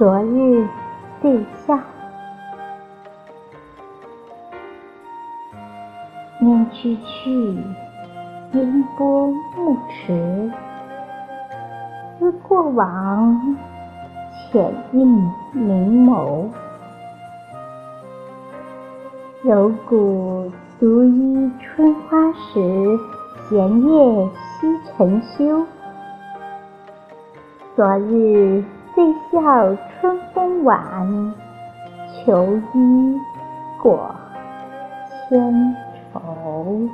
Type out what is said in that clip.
昨日对笑，念去去，烟波暮迟。思过往，浅映明眸。柔骨独依春花时，闲夜惜晨修。昨日到春风晚，求衣裹千愁。